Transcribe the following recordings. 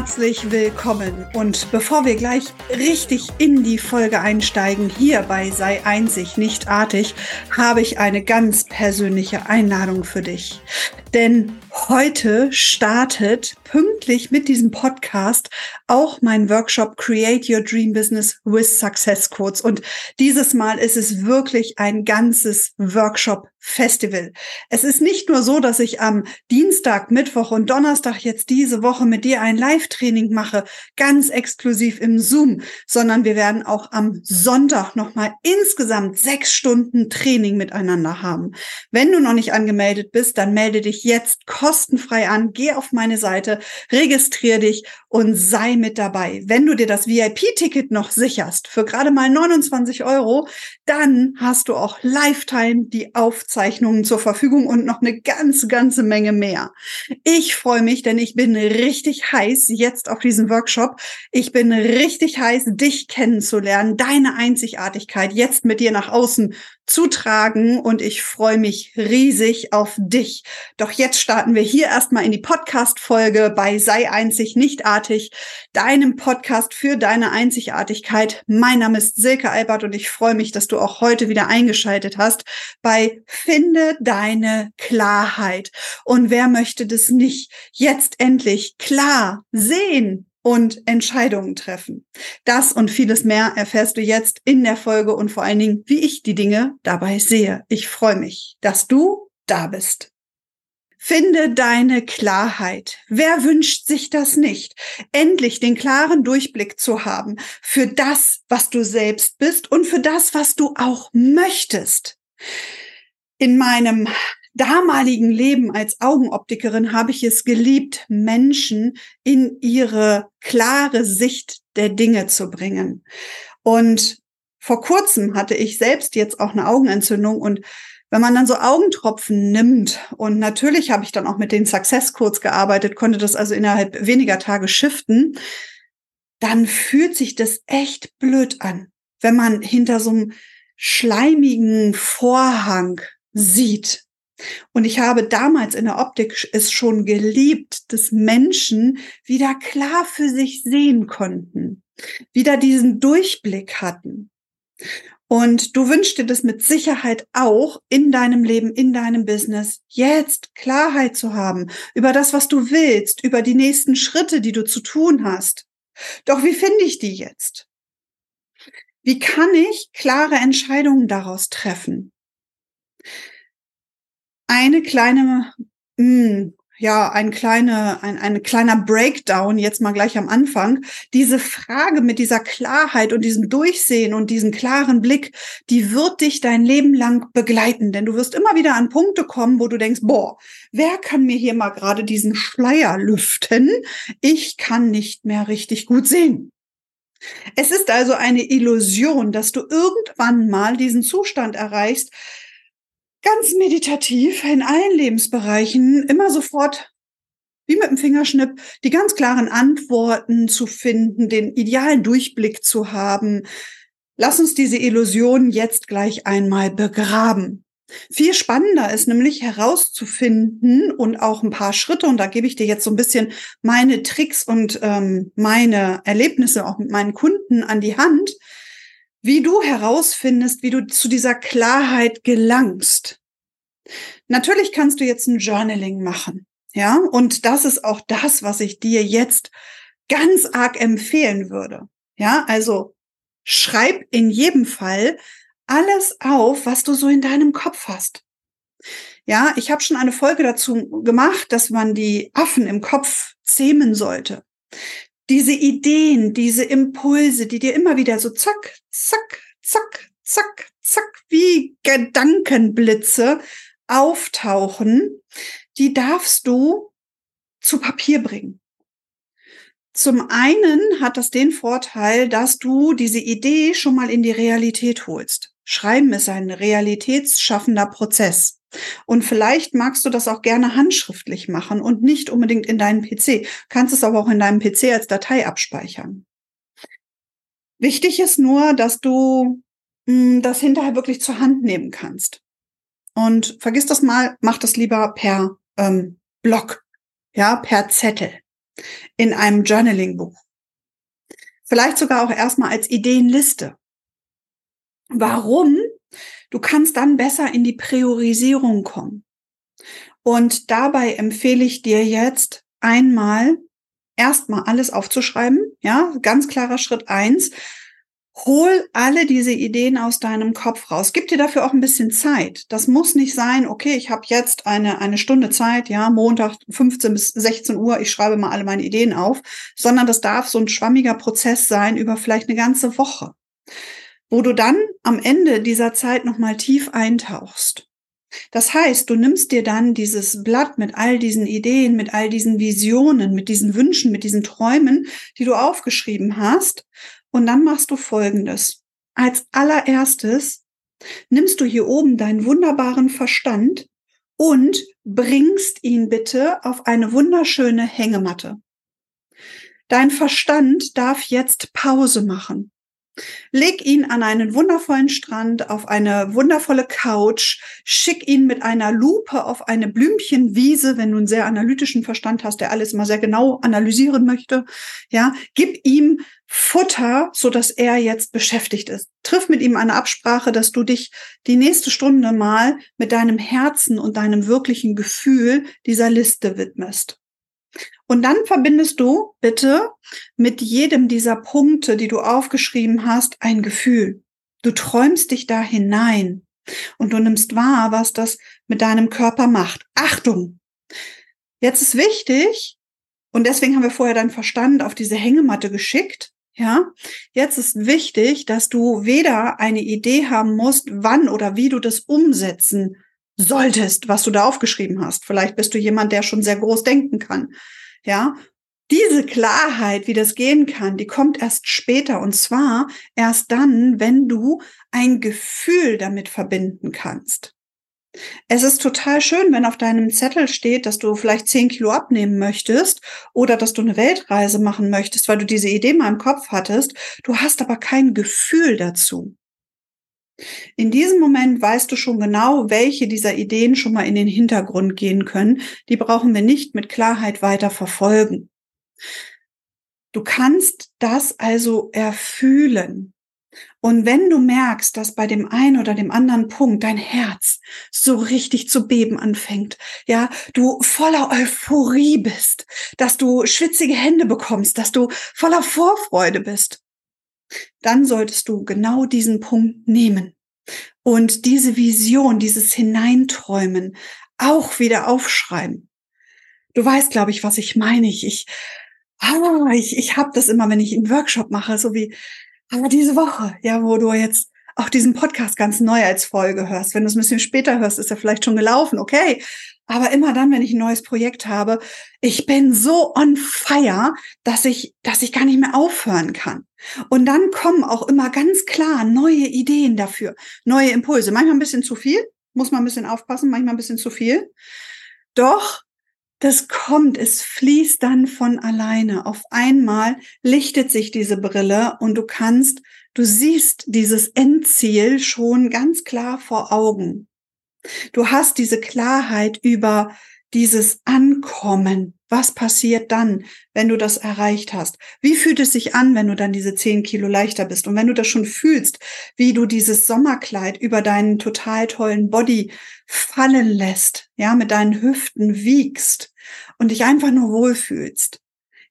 herzlich willkommen. Und bevor wir gleich richtig in die Folge einsteigen, hier bei Sei einzig, nicht artig, habe ich eine ganz persönliche Einladung für dich. Denn heute startet pünktlich mit diesem Podcast auch mein Workshop Create Your Dream Business with Success Codes. Und dieses Mal ist es wirklich ein ganzes Workshop Festival. Es ist nicht nur so, dass ich am Dienstag, Mittwoch und Donnerstag jetzt diese Woche mit dir ein Live-Training mache, ganz exklusiv im Zoom, sondern wir werden auch am Sonntag nochmal insgesamt sechs Stunden Training miteinander haben. Wenn du noch nicht angemeldet bist, dann melde dich jetzt kostenfrei an, geh auf meine Seite, registriere dich und sei mit dabei. Wenn du dir das VIP-Ticket noch sicherst für gerade mal 29 Euro, dann hast du auch Lifetime die Aufzeichnungen zur Verfügung und noch eine ganze, ganze Menge mehr. Ich freue mich, denn ich bin richtig heiß jetzt auf diesen Workshop. Ich bin richtig heiß, dich kennenzulernen, deine Einzigartigkeit jetzt mit dir nach außen zutragen und ich freue mich riesig auf dich. Doch jetzt starten wir hier erstmal in die Podcast-Folge bei Sei einzig, nicht artig, deinem Podcast für deine Einzigartigkeit. Mein Name ist Silke Albert und ich freue mich, dass du auch heute wieder eingeschaltet hast bei Finde deine Klarheit. Und wer möchte das nicht jetzt endlich klar sehen, und Entscheidungen treffen. Das und vieles mehr erfährst du jetzt in der Folge und vor allen Dingen, wie ich die Dinge dabei sehe. Ich freue mich, dass du da bist. Finde deine Klarheit. Wer wünscht sich das nicht? Endlich den klaren Durchblick zu haben für das, was du selbst bist und für das, was du auch möchtest. In meinem damaligen Leben als Augenoptikerin habe ich es geliebt, Menschen in ihre klare Sicht der Dinge zu bringen. Und vor kurzem hatte ich selbst jetzt auch eine Augenentzündung und wenn man dann so Augentropfen nimmt und natürlich habe ich dann auch mit den Success Codes gearbeitet, konnte das also innerhalb weniger Tage shiften, dann fühlt sich das echt blöd an, wenn man hinter so einem schleimigen Vorhang sieht. Und ich habe damals in der Optik es schon geliebt, dass Menschen wieder klar für sich sehen konnten, wieder diesen Durchblick hatten. Und du wünschst dir das mit Sicherheit auch in deinem Leben, in deinem Business, jetzt Klarheit zu haben über das, was du willst, über die nächsten Schritte, die du zu tun hast. Doch wie finde ich die jetzt? Wie kann ich klare Entscheidungen daraus treffen? Eine kleine, mh, hm, ja, ein kleine, ein, ein kleiner Breakdown jetzt mal gleich am Anfang. Diese Frage mit dieser Klarheit und diesem Durchsehen und diesem klaren Blick, die wird dich dein Leben lang begleiten, denn du wirst immer wieder an Punkte kommen, wo du denkst, boah, wer kann mir hier mal gerade diesen Schleier lüften? Ich kann nicht mehr richtig gut sehen. Es ist also eine Illusion, dass du irgendwann mal diesen Zustand erreichst, ganz meditativ in allen Lebensbereichen immer sofort wie mit dem Fingerschnipp die ganz klaren Antworten zu finden, den idealen Durchblick zu haben. Lass uns diese Illusion jetzt gleich einmal begraben. Viel spannender ist nämlich herauszufinden und auch ein paar Schritte, und da gebe ich dir jetzt so ein bisschen meine Tricks und ähm, meine Erlebnisse auch mit meinen Kunden an die Hand, wie du herausfindest, wie du zu dieser Klarheit gelangst. Natürlich kannst du jetzt ein Journaling machen, ja, und das ist auch das, was ich dir jetzt ganz arg empfehlen würde. Ja, also schreib in jedem Fall alles auf, was du so in deinem Kopf hast. Ja, ich habe schon eine Folge dazu gemacht, dass man die Affen im Kopf zähmen sollte diese Ideen, diese Impulse, die dir immer wieder so zack, zack, zack, zack, zack, wie Gedankenblitze auftauchen, die darfst du zu Papier bringen. Zum einen hat das den Vorteil, dass du diese Idee schon mal in die Realität holst. Schreiben ist ein realitätsschaffender Prozess. Und vielleicht magst du das auch gerne handschriftlich machen und nicht unbedingt in deinen PC. Kannst es aber auch in deinem PC als Datei abspeichern. Wichtig ist nur, dass du mh, hm, das hinterher wirklich zur Hand nehmen kannst. Und vergiss das mal, mach das lieber per ähm, Blog, ja, per Zettel. in einem Journaling-Buch. Vielleicht sogar auch erstmal als Ideenliste. Warum? Du kannst dann besser in die Priorisierung kommen. Und dabei empfehle ich dir jetzt einmal erstmal alles aufzuschreiben. Ja, ganz klarer Schritt eins. Hol alle diese Ideen aus deinem Kopf raus. Gib dir dafür auch ein bisschen Zeit. Das muss nicht sein, okay, ich habe jetzt eine, eine Stunde Zeit, ja, Montag 15 bis 16 Uhr, ich schreibe mal alle meine Ideen auf, sondern das darf so ein schwammiger Prozess sein über vielleicht eine ganze Woche, wo du dann am Ende dieser Zeit nochmal tief eintauchst. Das heißt, du nimmst dir dann dieses Blatt mit all diesen Ideen, mit all diesen Visionen, mit diesen Wünschen, mit diesen Träumen, die du aufgeschrieben hast und dann machst du Folgendes. Als allererstes nimmst du hier oben deinen wunderbaren Verstand und bringst ihn bitte auf eine wunderschöne Hängematte. Dein Verstand darf jetzt Pause machen. Leg ihn an einen wundervollen Strand, auf eine wundervolle Couch, schick ihn mit einer Lupe auf eine Blümchenwiese, wenn du einen sehr analytischen Verstand hast, der alles mal sehr genau analysieren möchte. Ja, gib ihm Futter, so dass er jetzt beschäftigt ist. Triff mit ihm eine Absprache, dass du dich die nächste Stunde mal mit deinem Herzen und deinem wirklichen Gefühl dieser Liste widmest. Und dann verbindest du bitte mit jedem dieser Punkte, die du aufgeschrieben hast, ein Gefühl. Du träumst dich da hinein und du nimmst wahr, was das mit deinem Körper macht. Achtung! Jetzt ist wichtig, und deswegen haben wir vorher deinen Verstand auf diese Hängematte geschickt. Ja, jetzt ist wichtig, dass du weder eine Idee haben musst, wann oder wie du das umsetzen solltest, was du da aufgeschrieben hast. Vielleicht bist du jemand, der schon sehr groß denken kann. Ja, diese Klarheit, wie das gehen kann, die kommt erst später und zwar erst dann, wenn du ein Gefühl damit verbinden kannst. Es ist total schön, wenn auf deinem Zettel steht, dass du vielleicht zehn Kilo abnehmen möchtest oder dass du eine Weltreise machen möchtest, weil du diese Idee mal im Kopf hattest. Du hast aber kein Gefühl dazu. In diesem Moment weißt du schon genau, welche dieser Ideen schon mal in den Hintergrund gehen können. Die brauchen wir nicht mit Klarheit weiter verfolgen. Du kannst das also erfühlen. Und wenn du merkst, dass bei dem einen oder dem anderen Punkt dein Herz so richtig zu beben anfängt, ja, du voller Euphorie bist, dass du schwitzige Hände bekommst, dass du voller Vorfreude bist, dann solltest du genau diesen Punkt nehmen und diese Vision, dieses Hineinträumen auch wieder aufschreiben. Du weißt, glaube ich, was ich meine. Ich, ich, ah, ich, ich habe das immer, wenn ich einen Workshop mache, so wie aber diese Woche, ja, wo du jetzt auch diesen Podcast ganz neu als Folge hörst. Wenn du es ein bisschen später hörst, ist er vielleicht schon gelaufen, okay. Aber immer dann, wenn ich ein neues Projekt habe, ich bin so on fire, dass ich, dass ich gar nicht mehr aufhören kann. Und dann kommen auch immer ganz klar neue Ideen dafür, neue Impulse. Manchmal ein bisschen zu viel, muss man ein bisschen aufpassen, manchmal ein bisschen zu viel. Doch das kommt, es fließt dann von alleine. Auf einmal lichtet sich diese Brille und du kannst, du siehst dieses Endziel schon ganz klar vor Augen. Du hast diese Klarheit über dieses Ankommen. Was passiert dann, wenn du das erreicht hast? Wie fühlt es sich an, wenn du dann diese zehn Kilo leichter bist? Und wenn du das schon fühlst, wie du dieses Sommerkleid über deinen total tollen Body fallen lässt, ja, mit deinen Hüften wiegst und dich einfach nur wohlfühlst.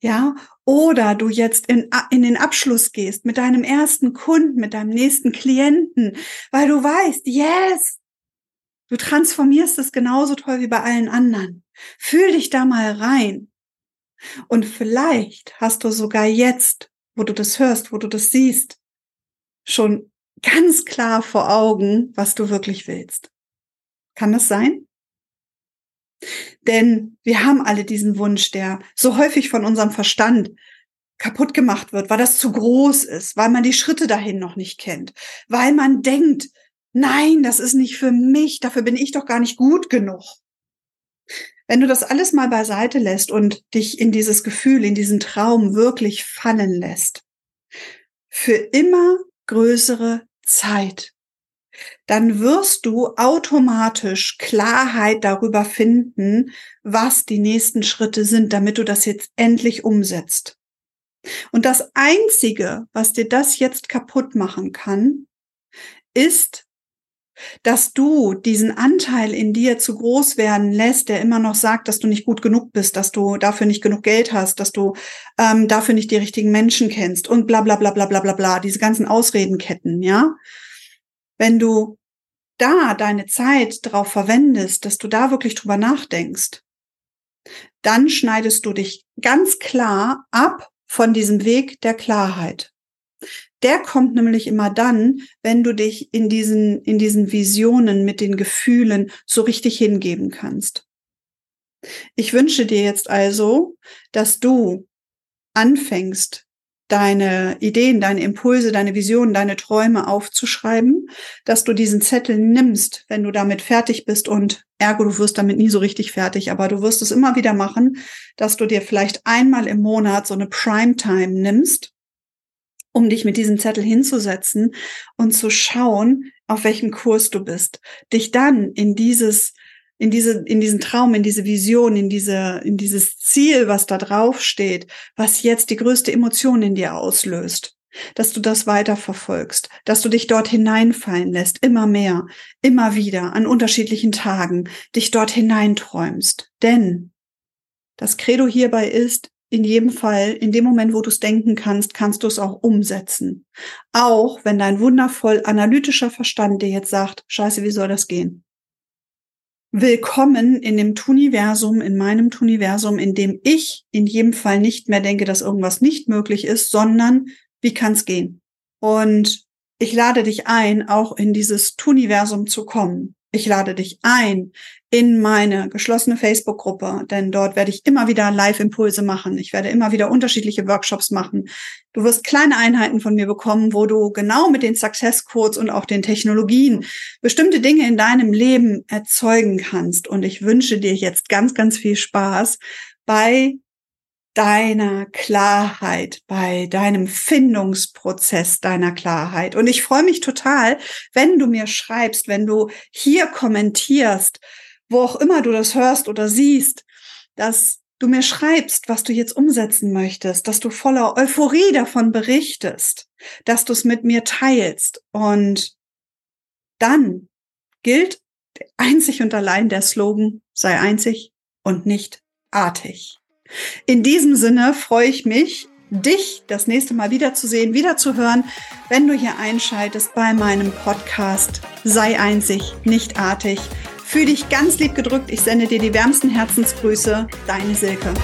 Ja, oder du jetzt in, in den Abschluss gehst mit deinem ersten Kunden, mit deinem nächsten Klienten, weil du weißt, yes, Du transformierst es genauso toll wie bei allen anderen. Fühl dich da mal rein. Und vielleicht hast du sogar jetzt, wo du das hörst, wo du das siehst, schon ganz klar vor Augen, was du wirklich willst. Kann das sein? Denn wir haben alle diesen Wunsch, der so häufig von unserem Verstand kaputt gemacht wird, weil das zu groß ist, weil man die Schritte dahin noch nicht kennt, weil man denkt, nein, das ist nicht für mich, dafür bin ich doch gar nicht gut genug. Wenn du das alles mal beiseite lässt und dich in dieses Gefühl, in diesen Traum wirklich fallen lässt, für immer größere Zeit, dann wirst du automatisch Klarheit darüber finden, was die nächsten Schritte sind, damit du das jetzt endlich umsetzt. Und das Einzige, was dir das jetzt kaputt machen kann, ist, dass du diesen Anteil in dir zu groß werden lässt, der immer noch sagt, dass du nicht gut genug bist, dass du dafür nicht genug Geld hast, dass du ähm, dafür nicht die richtigen Menschen kennst und bla bla bla bla bla bla bla, diese ganzen Ausredenketten, ja. Wenn du da deine Zeit drauf verwendest, dass du da wirklich drüber nachdenkst, dann schneidest du dich ganz klar ab von diesem Weg der Klarheit. Der kommt nämlich immer dann, wenn du dich in diesen, in diesen Visionen mit den Gefühlen so richtig hingeben kannst. Ich wünsche dir jetzt also, dass du anfängst, deine Ideen, deine Impulse, deine Visionen, deine Träume aufzuschreiben, dass du diesen Zettel nimmst, wenn du damit fertig bist. Und ergo, du wirst damit nie so richtig fertig, aber du wirst es immer wieder machen, dass du dir vielleicht einmal im Monat so eine Primetime nimmst, um dich mit diesem Zettel hinzusetzen und zu schauen, auf welchem Kurs du bist, dich dann in dieses in diese, in diesen Traum, in diese Vision, in diese, in dieses Ziel, was da drauf steht, was jetzt die größte Emotion in dir auslöst, dass du das weiter verfolgst, dass du dich dort hineinfallen lässt, immer mehr, immer wieder, an unterschiedlichen Tagen, dich dort hineinträumst. Denn das Credo hierbei ist, in jedem Fall, in dem Moment, wo du es denken kannst, kannst du es auch umsetzen. Auch wenn dein wundervoll analytischer Verstand dir jetzt sagt, scheiße, wie soll das gehen? Willkommen in dem Tuniversum, in meinem Tuniversum, in dem ich in jedem Fall nicht mehr denke, dass irgendwas nicht möglich ist, sondern wie kann es gehen? Und ich lade dich ein, auch in dieses Tuniversum zu kommen. Ich lade dich ein in meine geschlossene Facebook-Gruppe, denn dort werde ich immer wieder Live-Impulse machen. Ich werde immer wieder unterschiedliche Workshops machen. Du wirst kleine Einheiten von mir bekommen, wo du genau mit den Success Codes und auch den Technologien bestimmte Dinge in deinem Leben erzeugen kannst. Und ich wünsche dir jetzt ganz, ganz viel Spaß bei deiner Klarheit, bei deinem Findungsprozess deiner Klarheit. Und ich freue mich total, wenn du mir schreibst, wenn du hier kommentierst, wo auch immer du das hörst oder siehst, dass du mir schreibst, was du jetzt umsetzen möchtest, dass du voller Euphorie davon berichtest, dass du es mit mir teilst. Und dann gilt einzig und allein der Slogan, sei einzig und nicht artig. In diesem Sinne freue ich mich, dich das nächste Mal wiederzusehen, wiederzuhören, wenn du hier einschaltest bei meinem Podcast Sei einzig, nicht artig. Fühl dich ganz lieb gedrückt. Ich sende dir die wärmsten Herzensgrüße. Deine Silke.